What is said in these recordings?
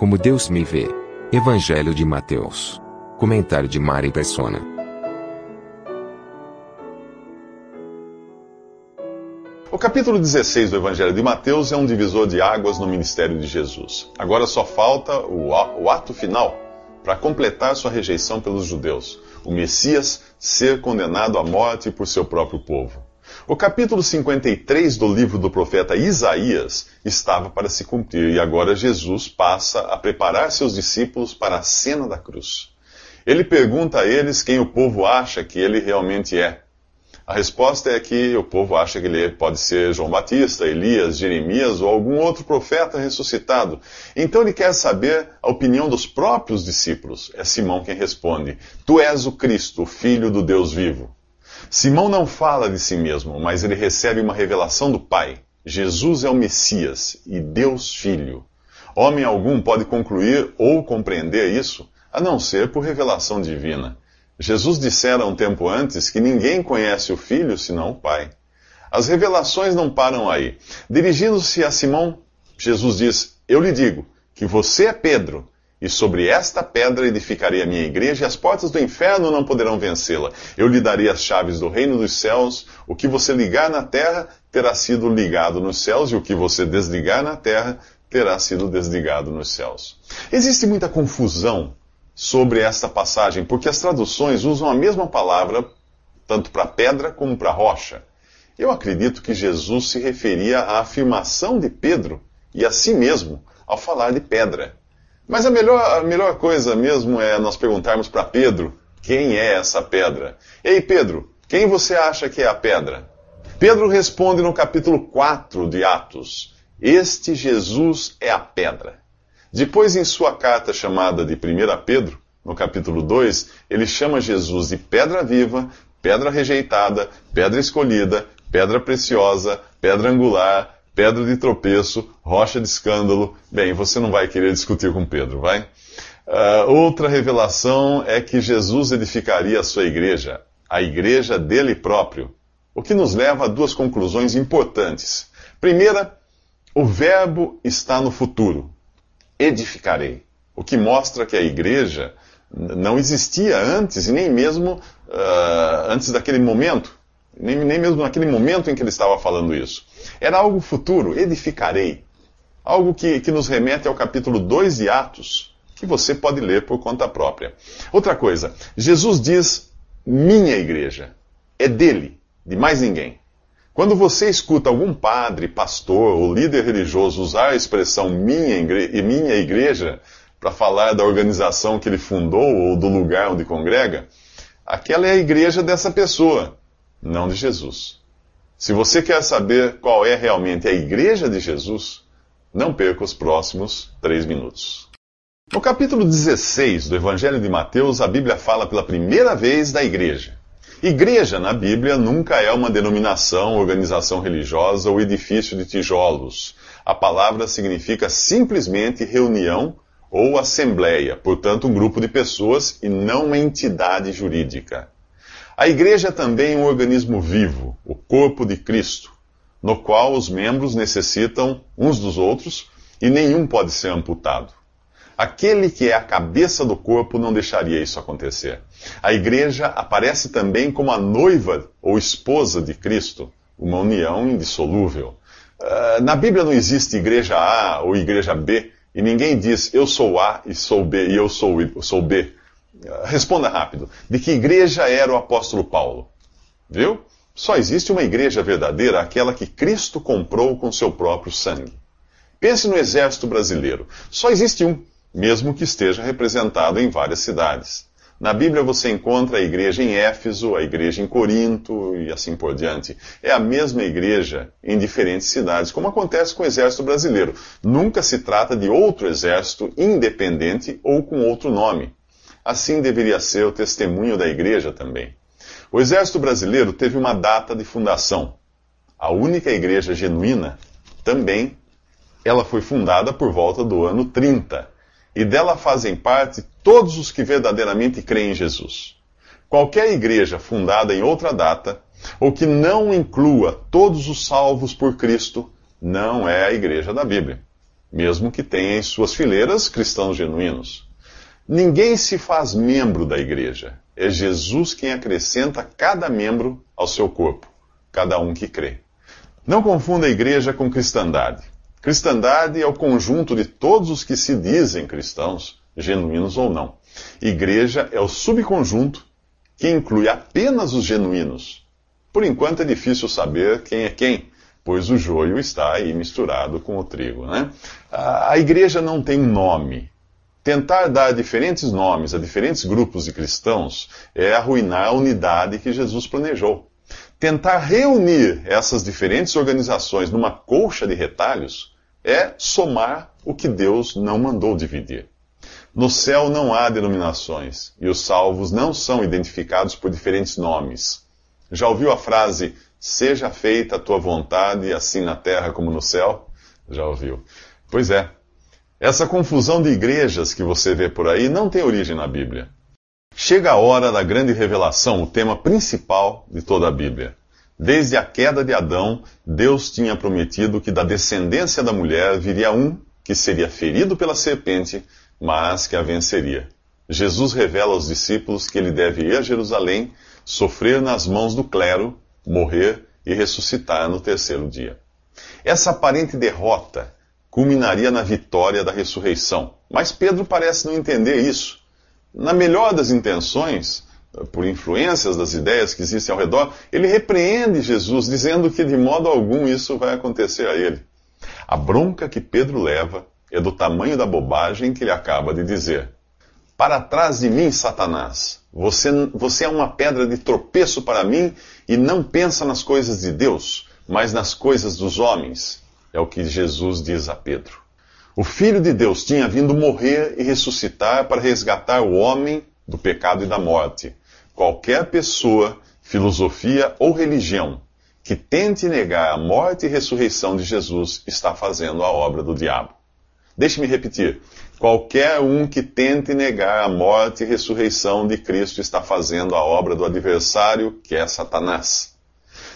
Como Deus me vê. Evangelho de Mateus. Comentário de Mari Persona. O capítulo 16 do Evangelho de Mateus é um divisor de águas no ministério de Jesus. Agora só falta o, ato final para completar sua rejeição pelos judeus, o Messias ser condenado à morte por seu próprio povo. O capítulo 53 do livro do profeta Isaías estava para se cumprir e agora Jesus passa a preparar seus discípulos para a cena da cruz. Ele pergunta a eles quem o povo acha que ele realmente é. A resposta é que o povo acha que ele pode ser João Batista, Elias, Jeremias ou algum outro profeta ressuscitado. Então ele quer saber a opinião dos próprios discípulos. É Simão quem responde: Tu és o Cristo, o Filho do Deus vivo. Simão não fala de si mesmo, mas ele recebe uma revelação do Pai. Jesus é o Messias e Deus Filho. Homem algum pode concluir ou compreender isso a não ser por revelação divina. Jesus dissera um tempo antes que ninguém conhece o Filho senão o Pai. As revelações não param aí. Dirigindo-se a Simão, Jesus diz: Eu lhe digo que você é Pedro, e sobre esta pedra edificarei a minha igreja, e as portas do inferno não poderão vencê-la. Eu lhe darei as chaves do reino dos céus. O que você ligar na terra terá sido ligado nos céus, e o que você desligar na terra terá sido desligado nos céus. Existe muita confusão sobre esta passagem, porque as traduções usam a mesma palavra tanto para pedra como para rocha. Eu acredito que Jesus se referia à afirmação de Pedro e a si mesmo ao falar de pedra. Mas a melhor, a melhor coisa mesmo é nós perguntarmos para Pedro quem é essa pedra. Ei, Pedro, quem você acha que é a pedra? Pedro responde no capítulo 4 de Atos: Este Jesus é a pedra. Depois, em sua carta chamada de 1 Pedro, no capítulo 2, ele chama Jesus de pedra viva, pedra rejeitada, pedra escolhida, pedra preciosa, pedra angular, pedra de tropeço, rocha de escândalo. Bem, você não vai querer discutir com Pedro, vai? Uh, outra revelação é que Jesus edificaria a sua igreja, a igreja dele próprio, o que nos leva a duas conclusões importantes. Primeira, o Verbo está no futuro edificarei. O que mostra que a igreja não existia antes, e nem mesmo uh, antes daquele momento, nem, nem mesmo naquele momento em que ele estava falando isso. Era algo futuro, edificarei. Algo que, que nos remete ao capítulo 2 de Atos, que você pode ler por conta própria. Outra coisa, Jesus diz: minha igreja. É dele, de mais ninguém. Quando você escuta algum padre, pastor ou líder religioso usar a expressão minha, igre minha igreja para falar da organização que ele fundou ou do lugar onde congrega, aquela é a igreja dessa pessoa, não de Jesus. Se você quer saber qual é realmente a igreja de Jesus, não perca os próximos três minutos. No capítulo 16 do Evangelho de Mateus, a Bíblia fala pela primeira vez da igreja. Igreja na Bíblia nunca é uma denominação, organização religiosa ou edifício de tijolos. A palavra significa simplesmente reunião ou assembleia, portanto, um grupo de pessoas e não uma entidade jurídica. A igreja é também um organismo vivo, o corpo de Cristo, no qual os membros necessitam uns dos outros e nenhum pode ser amputado. Aquele que é a cabeça do corpo não deixaria isso acontecer. A igreja aparece também como a noiva ou esposa de Cristo, uma união indissolúvel. Uh, na Bíblia não existe igreja A ou igreja B, e ninguém diz eu sou A e sou B e eu sou, sou B. Uh, responda rápido. De que igreja era o apóstolo Paulo? Viu? Só existe uma igreja verdadeira, aquela que Cristo comprou com seu próprio sangue. Pense no exército brasileiro. Só existe um mesmo que esteja representado em várias cidades. Na Bíblia você encontra a igreja em Éfeso, a igreja em Corinto e assim por diante. É a mesma igreja em diferentes cidades, como acontece com o exército brasileiro. Nunca se trata de outro exército independente ou com outro nome. Assim deveria ser o testemunho da igreja também. O exército brasileiro teve uma data de fundação. A única igreja genuína também ela foi fundada por volta do ano 30 e dela fazem parte todos os que verdadeiramente creem em Jesus. Qualquer igreja fundada em outra data, ou que não inclua todos os salvos por Cristo, não é a igreja da Bíblia, mesmo que tenha em suas fileiras cristãos genuínos. Ninguém se faz membro da igreja, é Jesus quem acrescenta cada membro ao seu corpo, cada um que crê. Não confunda a igreja com cristandade. Cristandade é o conjunto de todos os que se dizem cristãos, genuínos ou não. Igreja é o subconjunto que inclui apenas os genuínos. Por enquanto é difícil saber quem é quem, pois o joio está aí misturado com o trigo. Né? A igreja não tem nome. Tentar dar diferentes nomes a diferentes grupos de cristãos é arruinar a unidade que Jesus planejou. Tentar reunir essas diferentes organizações numa colcha de retalhos é somar o que Deus não mandou dividir. No céu não há denominações e os salvos não são identificados por diferentes nomes. Já ouviu a frase, seja feita a tua vontade, assim na terra como no céu? Já ouviu? Pois é. Essa confusão de igrejas que você vê por aí não tem origem na Bíblia. Chega a hora da grande revelação, o tema principal de toda a Bíblia. Desde a queda de Adão, Deus tinha prometido que da descendência da mulher viria um que seria ferido pela serpente, mas que a venceria. Jesus revela aos discípulos que ele deve ir a Jerusalém, sofrer nas mãos do clero, morrer e ressuscitar no terceiro dia. Essa aparente derrota culminaria na vitória da ressurreição, mas Pedro parece não entender isso. Na melhor das intenções, por influências das ideias que existem ao redor, ele repreende Jesus, dizendo que de modo algum isso vai acontecer a ele. A bronca que Pedro leva é do tamanho da bobagem que ele acaba de dizer. Para trás de mim, Satanás, você, você é uma pedra de tropeço para mim e não pensa nas coisas de Deus, mas nas coisas dos homens. É o que Jesus diz a Pedro. O Filho de Deus tinha vindo morrer e ressuscitar para resgatar o homem do pecado e da morte. Qualquer pessoa, filosofia ou religião que tente negar a morte e ressurreição de Jesus está fazendo a obra do diabo. Deixe-me repetir. Qualquer um que tente negar a morte e ressurreição de Cristo está fazendo a obra do adversário, que é Satanás.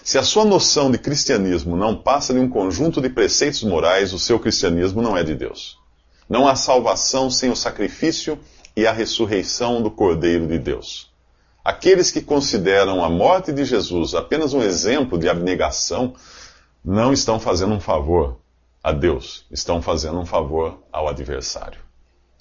Se a sua noção de cristianismo não passa de um conjunto de preceitos morais, o seu cristianismo não é de Deus. Não há salvação sem o sacrifício e a ressurreição do Cordeiro de Deus. Aqueles que consideram a morte de Jesus apenas um exemplo de abnegação não estão fazendo um favor a Deus, estão fazendo um favor ao adversário.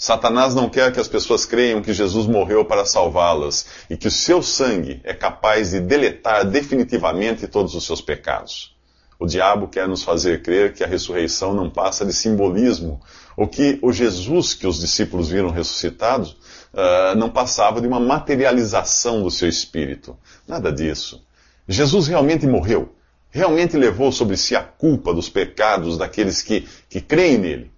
Satanás não quer que as pessoas creiam que Jesus morreu para salvá-las e que o seu sangue é capaz de deletar definitivamente todos os seus pecados. O diabo quer nos fazer crer que a ressurreição não passa de simbolismo, ou que o Jesus que os discípulos viram ressuscitados uh, não passava de uma materialização do seu espírito. Nada disso. Jesus realmente morreu. Realmente levou sobre si a culpa dos pecados daqueles que, que creem nele.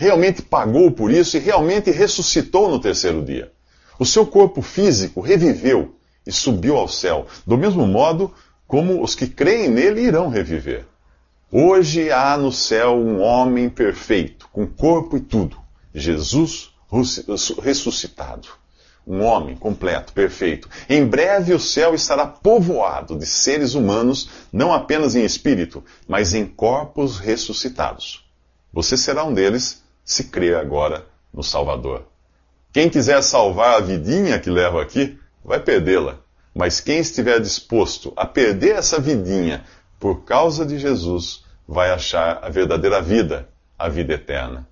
Realmente pagou por isso e realmente ressuscitou no terceiro dia. O seu corpo físico reviveu e subiu ao céu, do mesmo modo como os que creem nele irão reviver. Hoje há no céu um homem perfeito, com corpo e tudo, Jesus ressuscitado. Um homem completo, perfeito. Em breve o céu estará povoado de seres humanos, não apenas em espírito, mas em corpos ressuscitados. Você será um deles se crer agora no Salvador. Quem quiser salvar a vidinha que leva aqui, vai perdê-la. Mas quem estiver disposto a perder essa vidinha por causa de Jesus, vai achar a verdadeira vida, a vida eterna.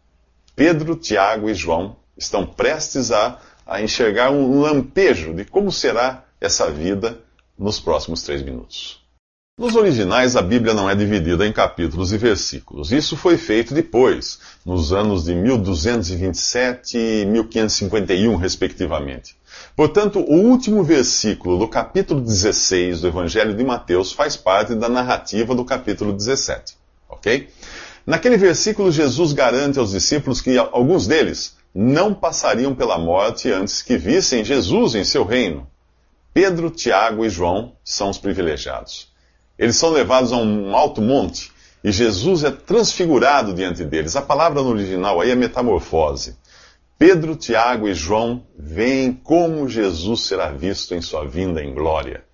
Pedro, Tiago e João estão prestes a, a enxergar um lampejo de como será essa vida nos próximos três minutos. Nos originais, a Bíblia não é dividida em capítulos e versículos. Isso foi feito depois, nos anos de 1227 e 1551, respectivamente. Portanto, o último versículo do capítulo 16 do Evangelho de Mateus faz parte da narrativa do capítulo 17. Ok? Naquele versículo, Jesus garante aos discípulos que alguns deles não passariam pela morte antes que vissem Jesus em seu reino. Pedro, Tiago e João são os privilegiados. Eles são levados a um alto monte e Jesus é transfigurado diante deles. A palavra no original aí é metamorfose. Pedro, Tiago e João veem como Jesus será visto em sua vinda em glória,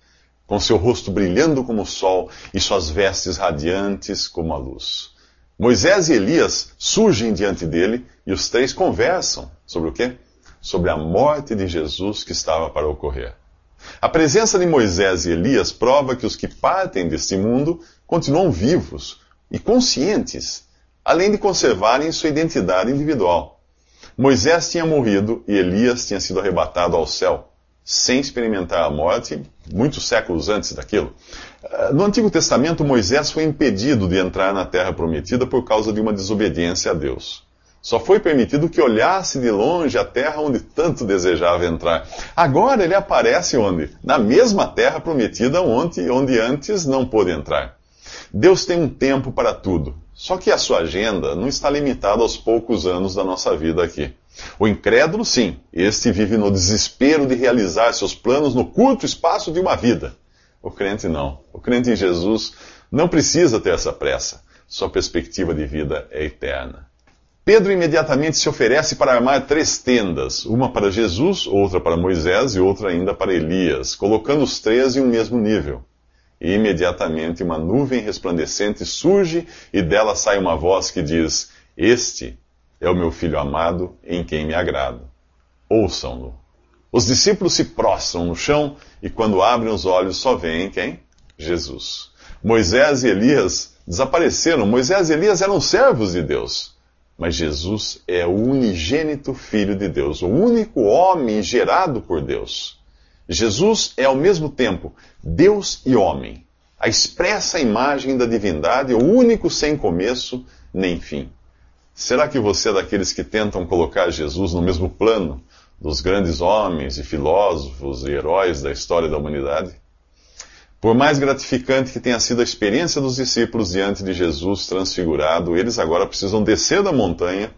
com seu rosto brilhando como o sol e suas vestes radiantes como a luz. Moisés e Elias surgem diante dele e os três conversam sobre o quê? Sobre a morte de Jesus que estava para ocorrer. A presença de Moisés e Elias prova que os que partem deste mundo continuam vivos e conscientes, além de conservarem sua identidade individual. Moisés tinha morrido e Elias tinha sido arrebatado ao céu, sem experimentar a morte, muitos séculos antes daquilo. No Antigo Testamento, Moisés foi impedido de entrar na terra prometida por causa de uma desobediência a Deus. Só foi permitido que olhasse de longe a terra onde tanto desejava entrar. Agora ele aparece onde? Na mesma terra prometida onde, onde antes não pôde entrar. Deus tem um tempo para tudo. Só que a sua agenda não está limitada aos poucos anos da nossa vida aqui. O incrédulo, sim, este vive no desespero de realizar seus planos no curto espaço de uma vida. O crente não. O crente em Jesus não precisa ter essa pressa. Sua perspectiva de vida é eterna. Pedro imediatamente se oferece para armar três tendas, uma para Jesus, outra para Moisés e outra ainda para Elias, colocando os três em um mesmo nível. E imediatamente uma nuvem resplandecente surge e dela sai uma voz que diz: Este é o meu filho amado, em quem me agrado. Ouçam-no. Os discípulos se prostram no chão e, quando abrem os olhos, só veem quem? Jesus. Moisés e Elias desapareceram. Moisés e Elias eram servos de Deus. Mas Jesus é o unigênito Filho de Deus, o único homem gerado por Deus. Jesus é ao mesmo tempo Deus e homem, a expressa imagem da divindade, o único sem começo nem fim. Será que você é daqueles que tentam colocar Jesus no mesmo plano dos grandes homens e filósofos e heróis da história da humanidade? Por mais gratificante que tenha sido a experiência dos discípulos diante de Jesus transfigurado, eles agora precisam descer da montanha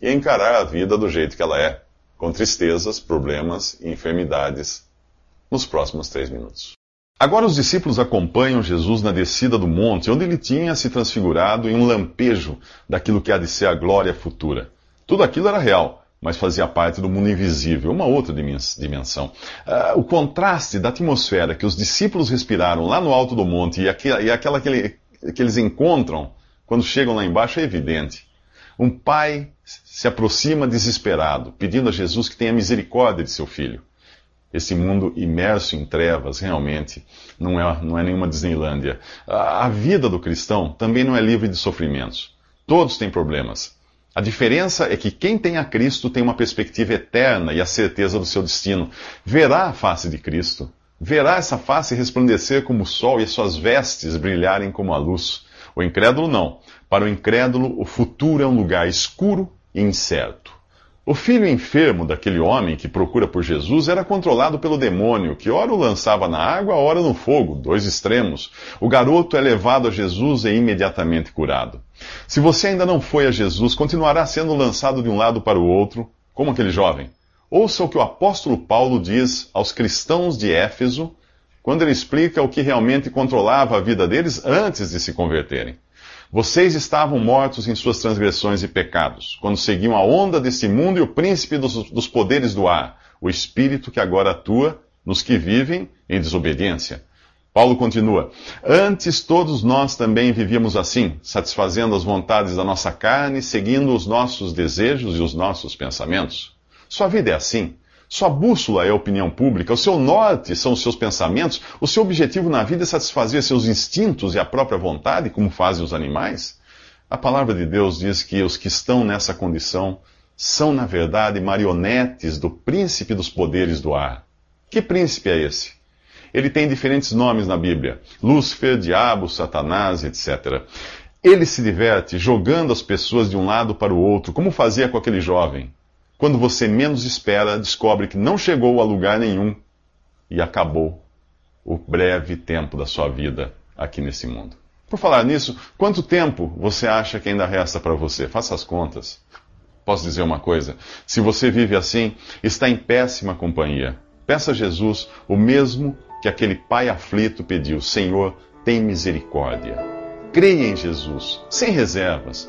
e encarar a vida do jeito que ela é, com tristezas, problemas e enfermidades, nos próximos três minutos. Agora os discípulos acompanham Jesus na descida do monte, onde ele tinha se transfigurado em um lampejo daquilo que há de ser a glória futura. Tudo aquilo era real, mas fazia parte do mundo invisível, uma outra dimensão. Uh, o contraste da atmosfera que os discípulos respiraram lá no alto do monte e, aquela, e aquela que, ele, que eles encontram quando chegam lá embaixo é evidente. Um pai se aproxima desesperado, pedindo a Jesus que tenha misericórdia de seu filho. Esse mundo imerso em trevas, realmente, não é, não é nenhuma Disneylândia. A vida do cristão também não é livre de sofrimentos. Todos têm problemas. A diferença é que quem tem a Cristo tem uma perspectiva eterna e a certeza do seu destino. Verá a face de Cristo, verá essa face resplandecer como o sol e as suas vestes brilharem como a luz. O incrédulo não. Para o incrédulo, o futuro é um lugar escuro e incerto. O filho enfermo daquele homem que procura por Jesus era controlado pelo demônio, que ora o lançava na água, ora no fogo, dois extremos. O garoto é levado a Jesus e é imediatamente curado. Se você ainda não foi a Jesus, continuará sendo lançado de um lado para o outro, como aquele jovem. Ouça o que o apóstolo Paulo diz aos cristãos de Éfeso, quando ele explica o que realmente controlava a vida deles antes de se converterem. Vocês estavam mortos em suas transgressões e pecados, quando seguiam a onda deste mundo e o príncipe dos, dos poderes do ar, o espírito que agora atua nos que vivem em desobediência. Paulo continua: Antes todos nós também vivíamos assim, satisfazendo as vontades da nossa carne, seguindo os nossos desejos e os nossos pensamentos. Sua vida é assim. Sua bússola é a opinião pública, o seu norte são os seus pensamentos, o seu objetivo na vida é satisfazer seus instintos e a própria vontade, como fazem os animais? A palavra de Deus diz que os que estão nessa condição são, na verdade, marionetes do príncipe dos poderes do ar. Que príncipe é esse? ele tem diferentes nomes na Bíblia: Lúcifer, Diabo, Satanás, etc. Ele se diverte jogando as pessoas de um lado para o outro, como fazia com aquele jovem. Quando você menos espera, descobre que não chegou a lugar nenhum e acabou o breve tempo da sua vida aqui nesse mundo. Por falar nisso, quanto tempo você acha que ainda resta para você? Faça as contas. Posso dizer uma coisa? Se você vive assim, está em péssima companhia. Peça a Jesus o mesmo que aquele pai aflito pediu: Senhor, tem misericórdia. Creia em Jesus, sem reservas.